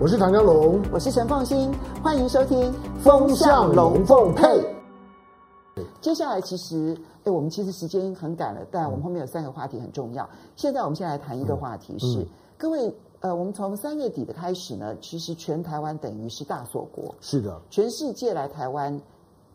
我是唐江龙，我是陈凤欣，欢迎收听《风向龙凤配》。接下来，其实，哎，我们其实时间很赶了，但我们后面有三个话题很重要。现在，我们先来谈一个话题是，是、嗯嗯、各位，呃，我们从三月底的开始呢，其实全台湾等于是大锁国，是的，全世界来台湾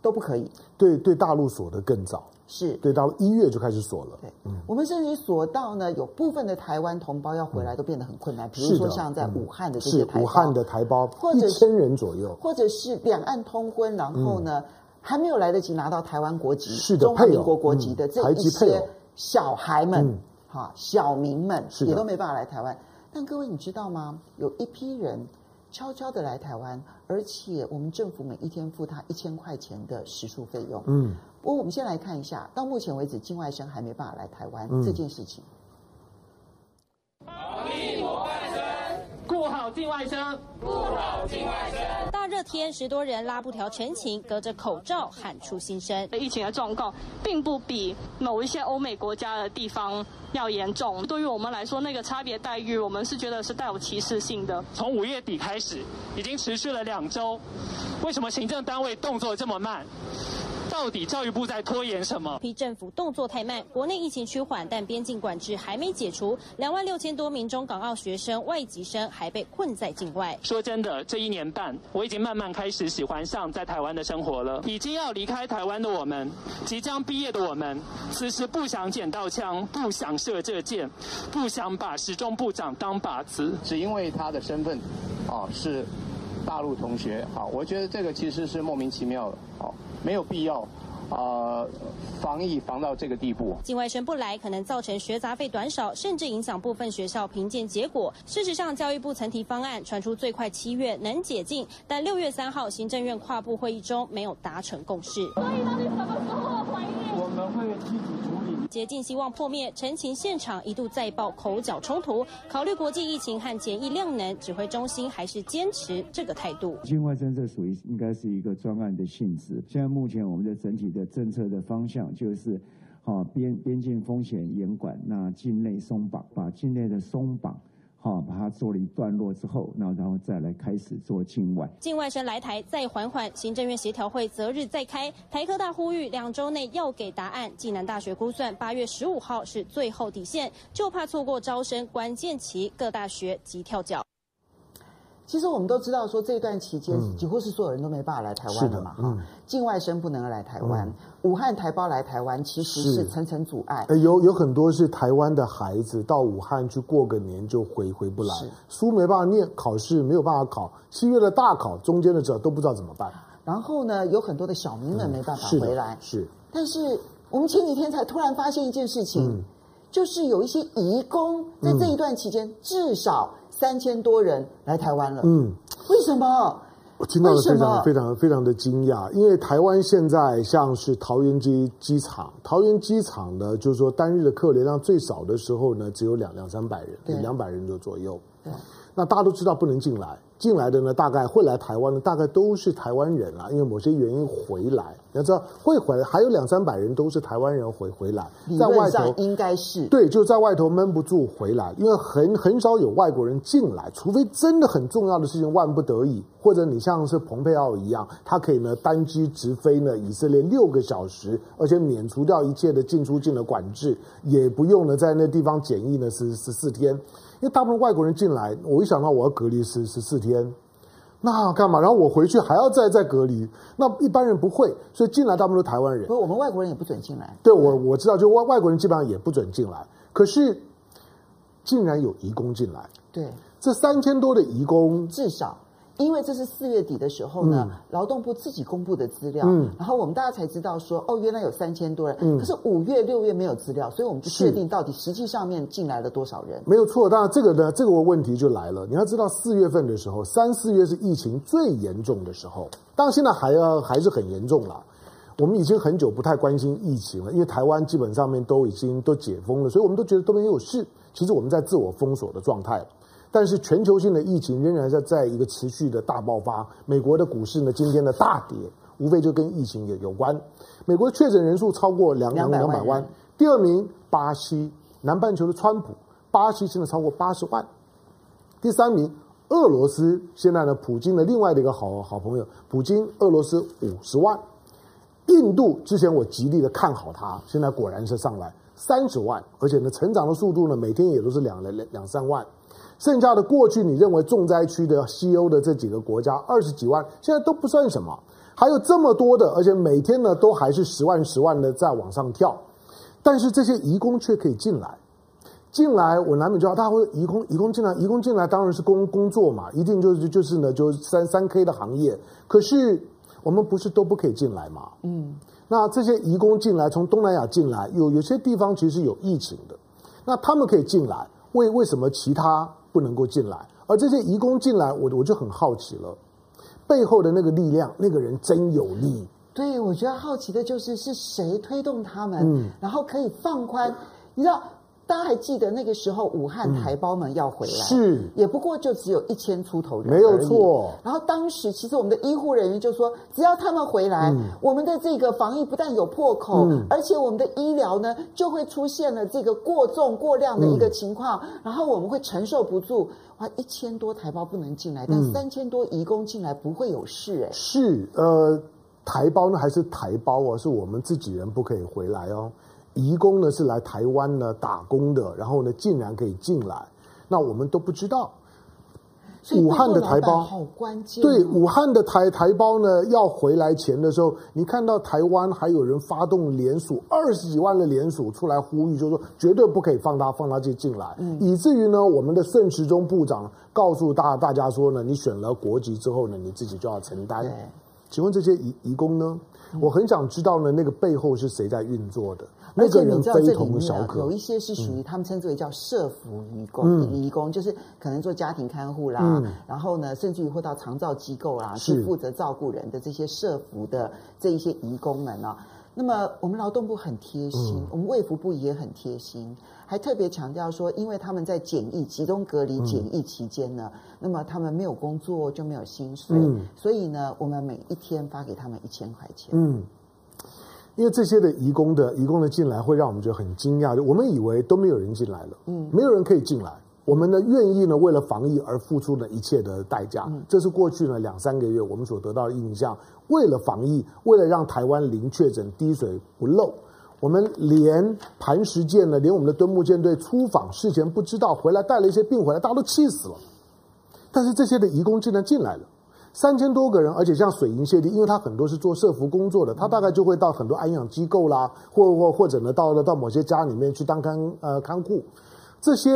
都不可以，对对，大陆锁的更早。是对，大陆一月就开始锁了。对，嗯，我们甚至锁到呢，有部分的台湾同胞要回来都变得很困难。比如说像在武汉的这些台胞，武汉的台胞，或者一千人左右，或者是两岸通婚，然后呢还没有来得及拿到台湾国籍，是的，中华民国国籍的这一些小孩们，哈，小民们也都没办法来台湾。但各位你知道吗？有一批人悄悄的来台湾，而且我们政府每一天付他一千块钱的食宿费用。嗯。不过，我们先来看一下，到目前为止，境外生还没办法来台湾、嗯、这件事情。防疫模范生，顾好境外生，顾好境外生。大热天，十多人拉布条陈情，隔着口罩喊出心声。疫情的状况并不比某一些欧美国家的地方要严重。对于我们来说，那个差别待遇，我们是觉得是带有歧视性的。从五月底开始，已经持续了两周，为什么行政单位动作这么慢？到底教育部在拖延什么？批政府动作太慢，国内疫情趋缓，但边境管制还没解除，两万六千多名中港澳学生、外籍生还被困在境外。说真的，这一年半，我已经慢慢开始喜欢上在台湾的生活了。已经要离开台湾的我们，即将毕业的我们，此时不想捡到枪，不想射这箭，不想把时钟部长当靶子，只因为他的身份，啊，是大陆同学，啊，我觉得这个其实是莫名其妙的，啊。没有必要，啊、呃，防疫防到这个地步。境外生不来，可能造成学杂费短少，甚至影响部分学校评鉴结果。事实上，教育部曾提方案，传出最快七月能解禁，但六月三号行政院跨部会议中没有达成共识。所以到底什么时候怀孕？我们会积极。解禁希望破灭，陈情现场一度再爆口角冲突。考虑国际疫情和检疫量能，指挥中心还是坚持这个态度。境外政策属于应该是一个专案的性质。现在目前我们的整体的政策的方向就是，好边边境风险严管，那境内松绑，把境内的松绑。好，把它做了一段落之后，那然后再来开始做境外。境外生来台再缓缓，行政院协调会择日再开。台科大呼吁两周内要给答案。暨南大学估算八月十五号是最后底线，就怕错过招生关键期，各大学急跳脚。其实我们都知道，说这段期间几乎是所有人都没办法来台湾了嘛，哈、嗯，境外生不能来台湾，嗯、武汉台胞来台湾其实是层层阻碍。有有很多是台湾的孩子到武汉去过个年就回回不来，书没办法念，考试没有办法考，七月的大考中间的时候都不知道怎么办。然后呢，有很多的小民们没办法回来，嗯、是，是。但是我们前几天才突然发现一件事情，嗯、就是有一些移工在这一段期间至少。三千多人来台湾了，嗯，为什么？我听到了非常非常非常的惊讶，因为台湾现在像是桃园机机场，桃园机场呢，就是说单日的客流量最少的时候呢，只有两两三百人，两百人就左右。对，那大家都知道不能进来。进来的呢，大概会来台湾的，大概都是台湾人啊，因为某些原因回来。你要知道，会回来还有两三百人都是台湾人回回来，在外头应该是对，就在外头闷不住回来，因为很很少有外国人进来，除非真的很重要的事情，万不得已，或者你像是蓬佩奥一样，他可以呢单机直飞呢以色列六个小时，而且免除掉一切的进出境的管制，也不用呢在那地方检疫呢是十四天。因为大部分外国人进来，我一想到我要隔离十十四天，那干嘛？然后我回去还要再再隔离，那一般人不会，所以进来大部分都台湾人。不，我们外国人也不准进来。对，我我知道，就外外国人基本上也不准进来。可是，竟然有移工进来。对，这三千多的移工，至少。因为这是四月底的时候呢，嗯、劳动部自己公布的资料，嗯、然后我们大家才知道说，哦，原来有三千多人，嗯、可是五月、六月没有资料，所以我们不确定到底实际上面进来了多少人。没有错，当然这个呢，这个问题就来了。你要知道，四月份的时候，三四月是疫情最严重的时候，当然现在还要还是很严重了。我们已经很久不太关心疫情了，因为台湾基本上面都已经都解封了，所以我们都觉得都没有事。其实我们在自我封锁的状态。但是全球性的疫情仍然在在一个持续的大爆发。美国的股市呢，今天的大跌，无非就跟疫情也有关。美国确诊人数超过两两两百万。第二名巴西，南半球的川普，巴西现在超过八十万。第三名俄罗斯现在呢，普京的另外的一个好好朋友，普京俄罗斯五十万。印度之前我极力的看好它，现在果然是上来三十万，而且呢，成长的速度呢，每天也都是两两两三万。剩下的过去你认为重灾区的西欧的这几个国家二十几万，现在都不算什么。还有这么多的，而且每天呢都还是十万十万的在往上跳，但是这些移工却可以进来，进来我难免就要大家会移工移工进来，移工进来当然是工工作嘛，一定就是就是呢就三三 K 的行业，可是。我们不是都不可以进来嘛？嗯，那这些移工进来，从东南亚进来，有有些地方其实有疫情的，那他们可以进来，为为什么其他不能够进来？而这些移工进来，我我就很好奇了，背后的那个力量，那个人真有力。对，我觉得好奇的就是是谁推动他们，嗯，然后可以放宽，你知道。大家还记得那个时候，武汉台胞们要回来，嗯、是也不过就只有一千出头人，没有错。然后当时其实我们的医护人员就说，只要他们回来，嗯、我们的这个防疫不但有破口，嗯、而且我们的医疗呢就会出现了这个过重过量的一个情况，嗯、然后我们会承受不住。哇，一千多台胞不能进来，但三千多移工进来不会有事哎。是呃，台胞呢还是台胞哦，是我们自己人不可以回来哦。移工呢是来台湾呢打工的，然后呢竟然可以进来，那我们都不知道。武汉的台胞好关键。对，武汉的台台胞呢要回来前的时候，你看到台湾还有人发动联署，二十几万的联署出来呼吁，就是说绝对不可以放他放他进进来，嗯、以至于呢，我们的盛时中部长告诉大大家说呢，你选了国籍之后呢，你自己就要承担。请问这些移移工呢？嗯、我很想知道呢，那个背后是谁在运作的？那个人非同小可，有一些是属于他们称之为叫社服义工，义工就是可能做家庭看护啦，然后呢，甚至于会到长照机构啦，去负责照顾人的这些社服的这一些义工们啊。那么我们劳动部很贴心，我们卫福部也很贴心，还特别强调说，因为他们在检疫、集中隔离检疫期间呢，那么他们没有工作就没有薪水，所以呢，我们每一天发给他们一千块钱。嗯。因为这些的移工的移工的进来，会让我们觉得很惊讶。就我们以为都没有人进来了，嗯，没有人可以进来。我们呢，愿意呢，为了防疫而付出的一切的代价。嗯，这是过去呢两三个月我们所得到的印象。为了防疫，为了让台湾零确诊、滴水不漏，我们连磐石舰呢，连我们的敦睦舰队出访事前不知道，回来带了一些病回来，大家都气死了。但是这些的移工竟然进来了。三千多个人，而且像水银泻地，因为他很多是做社福工作的，他大概就会到很多安养机构啦，或或或者呢，到了到某些家里面去当看呃看护。这些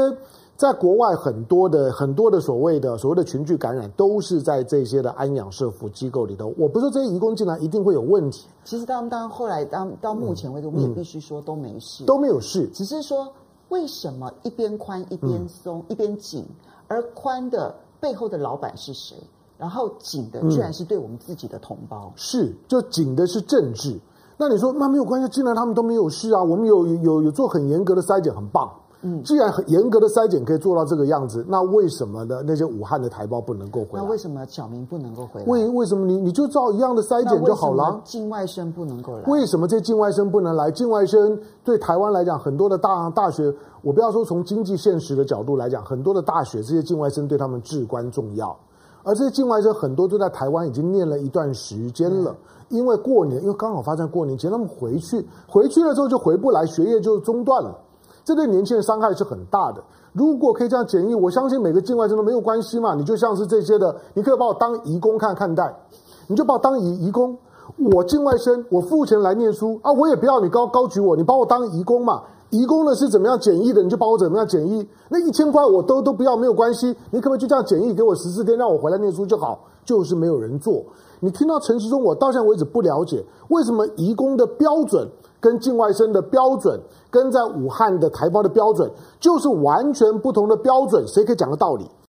在国外很多的很多的所谓的所谓的群聚感染，都是在这些的安养社福机构里头。我不是说这些移工进来一定会有问题。其实当当后来当到目前为止，我们也必须说都没事，都没有事。只是说为什么一边宽一边松，一边紧，而宽的背后的老板是谁？然后紧的居然是对我们自己的同胞，嗯、是就紧的是政治。那你说那没有关系，既然他们都没有事啊，我们有有有做很严格的筛检，很棒。嗯，既然很严格的筛检可以做到这个样子，那为什么呢？那些武汉的台胞不能够回来？那为什么小明不能够回来？为为什么你你就照一样的筛检就好了？境外生不能够来？为什么这境外生不能来？境外生对台湾来讲，很多的大大学，我不要说从经济现实的角度来讲，很多的大学这些境外生对他们至关重要。而这些境外生很多都在台湾已经念了一段时间了，因为过年，因为刚好发生过年前，他们回去，回去了之后就回不来，学业就中断了，这对年轻人伤害是很大的。如果可以这样简易，我相信每个境外生都没有关系嘛。你就像是这些的，你可以把我当移工看看待，你就把我当移移工，我境外生，我付钱来念书啊，我也不要你高高举我，你把我当移工嘛。移工呢是怎么样简易的？你就把我怎么样简易？那一千块我都都不要，没有关系。你可不可以就这样简易给我十四天，让我回来念书就好？就是没有人做。你听到陈时中，我到现在为止不了解为什么移工的标准跟境外生的标准，跟在武汉的台胞的标准就是完全不同的标准。谁可以讲个道理？